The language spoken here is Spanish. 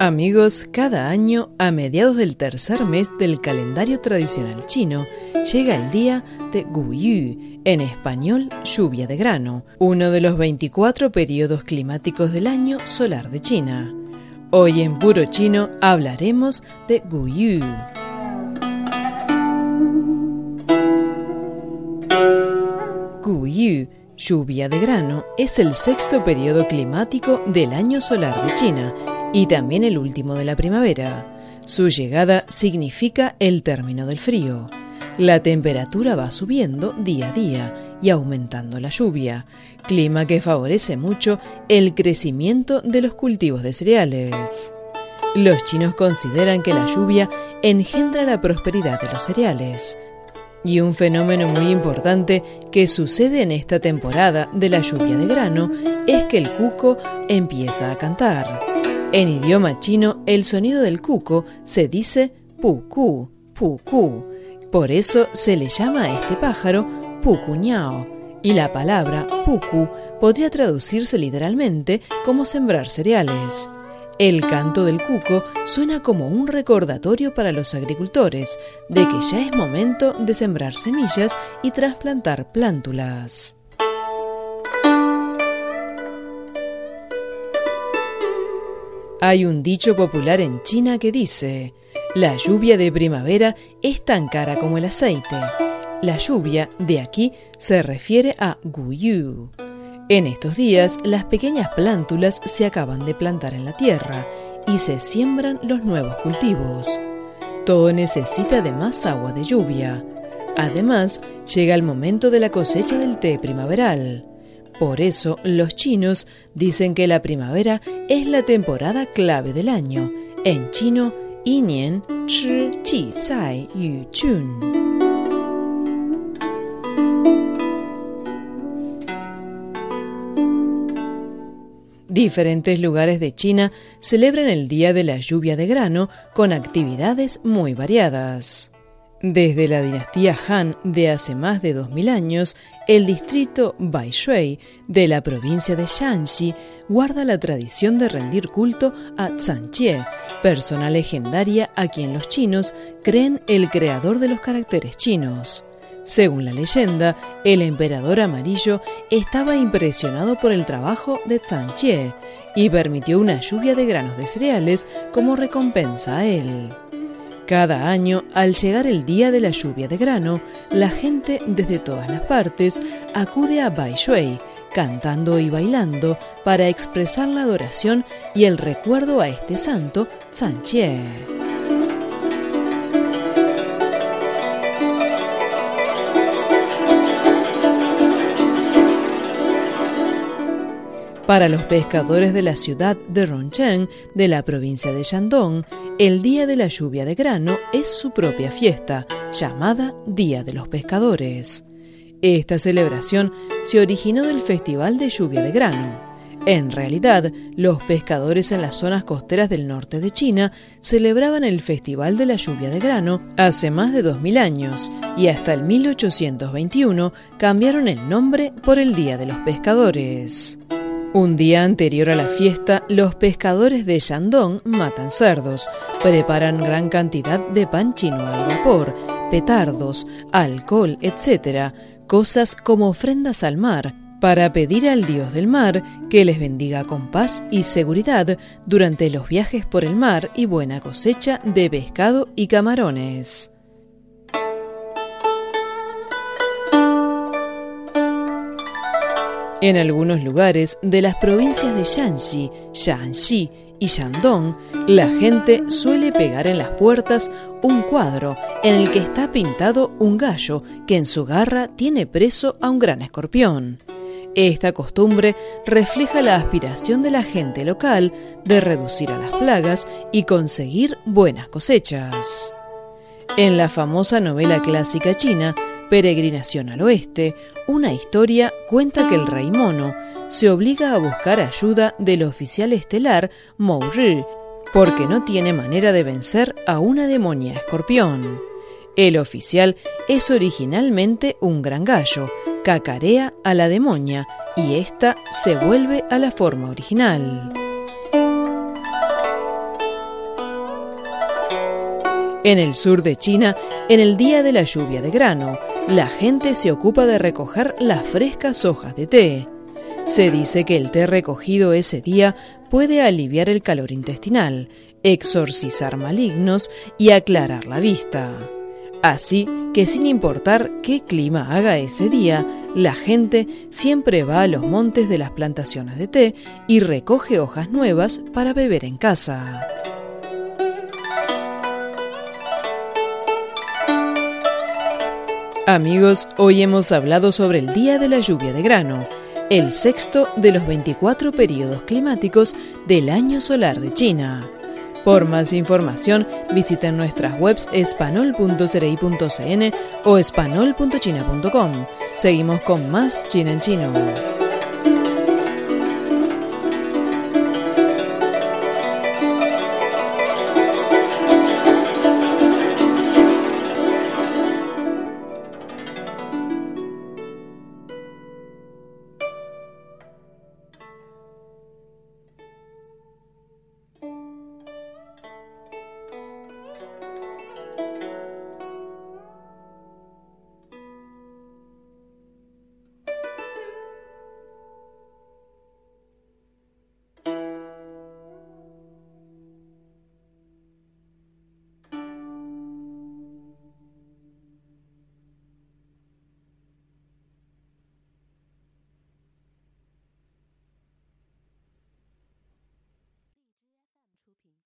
Amigos, cada año, a mediados del tercer mes del calendario tradicional chino, llega el día de Guyu, en español lluvia de grano, uno de los 24 periodos climáticos del año solar de China. Hoy en puro chino hablaremos de Guyu. Guyu, lluvia de grano, es el sexto periodo climático del año solar de China y también el último de la primavera. Su llegada significa el término del frío. La temperatura va subiendo día a día y aumentando la lluvia, clima que favorece mucho el crecimiento de los cultivos de cereales. Los chinos consideran que la lluvia engendra la prosperidad de los cereales. Y un fenómeno muy importante que sucede en esta temporada de la lluvia de grano es que el cuco empieza a cantar. En idioma chino, el sonido del cuco se dice pu-ku, pu-ku. Por eso se le llama a este pájaro pucuñao, y la palabra puku podría traducirse literalmente como sembrar cereales. El canto del cuco suena como un recordatorio para los agricultores de que ya es momento de sembrar semillas y trasplantar plántulas. Hay un dicho popular en China que dice, la lluvia de primavera es tan cara como el aceite. La lluvia de aquí se refiere a Guyu. En estos días, las pequeñas plántulas se acaban de plantar en la tierra y se siembran los nuevos cultivos. Todo necesita de más agua de lluvia. Además, llega el momento de la cosecha del té primaveral. Por eso los chinos dicen que la primavera es la temporada clave del año. En chino, Yinian Chi Qi Sai Yu Chun. Diferentes lugares de China celebran el Día de la Lluvia de Grano con actividades muy variadas. Desde la dinastía Han de hace más de 2000 años, el distrito Baishui de la provincia de Shanxi guarda la tradición de rendir culto a Zhanjie, persona legendaria a quien los chinos creen el creador de los caracteres chinos. Según la leyenda, el emperador amarillo estaba impresionado por el trabajo de Zhanjie y permitió una lluvia de granos de cereales como recompensa a él. Cada año, al llegar el día de la lluvia de grano, la gente desde todas las partes acude a Baishui, cantando y bailando para expresar la adoración y el recuerdo a este santo, Zhanjie. Para los pescadores de la ciudad de Rongcheng, de la provincia de Shandong, el Día de la Lluvia de Grano es su propia fiesta, llamada Día de los Pescadores. Esta celebración se originó del Festival de Lluvia de Grano. En realidad, los pescadores en las zonas costeras del norte de China celebraban el Festival de la Lluvia de Grano hace más de 2000 años y hasta el 1821 cambiaron el nombre por el Día de los Pescadores. Un día anterior a la fiesta, los pescadores de Shandong matan cerdos, preparan gran cantidad de pan chino al vapor, petardos, alcohol, etc., cosas como ofrendas al mar, para pedir al dios del mar que les bendiga con paz y seguridad durante los viajes por el mar y buena cosecha de pescado y camarones. En algunos lugares de las provincias de Shanxi, Shanxi y Shandong, la gente suele pegar en las puertas un cuadro en el que está pintado un gallo que en su garra tiene preso a un gran escorpión. Esta costumbre refleja la aspiración de la gente local de reducir a las plagas y conseguir buenas cosechas. En la famosa novela clásica china, Peregrinación al Oeste, una historia cuenta que el rey mono se obliga a buscar ayuda del oficial estelar Mourir porque no tiene manera de vencer a una demonia escorpión. El oficial es originalmente un gran gallo, cacarea a la demonia y ésta se vuelve a la forma original. En el sur de China, en el día de la lluvia de grano, la gente se ocupa de recoger las frescas hojas de té. Se dice que el té recogido ese día puede aliviar el calor intestinal, exorcizar malignos y aclarar la vista. Así que sin importar qué clima haga ese día, la gente siempre va a los montes de las plantaciones de té y recoge hojas nuevas para beber en casa. Amigos, hoy hemos hablado sobre el Día de la Lluvia de Grano, el sexto de los 24 periodos climáticos del año solar de China. Por más información, visiten nuestras webs espanol.cerei.cn o espanol.china.com. Seguimos con más China en Chino.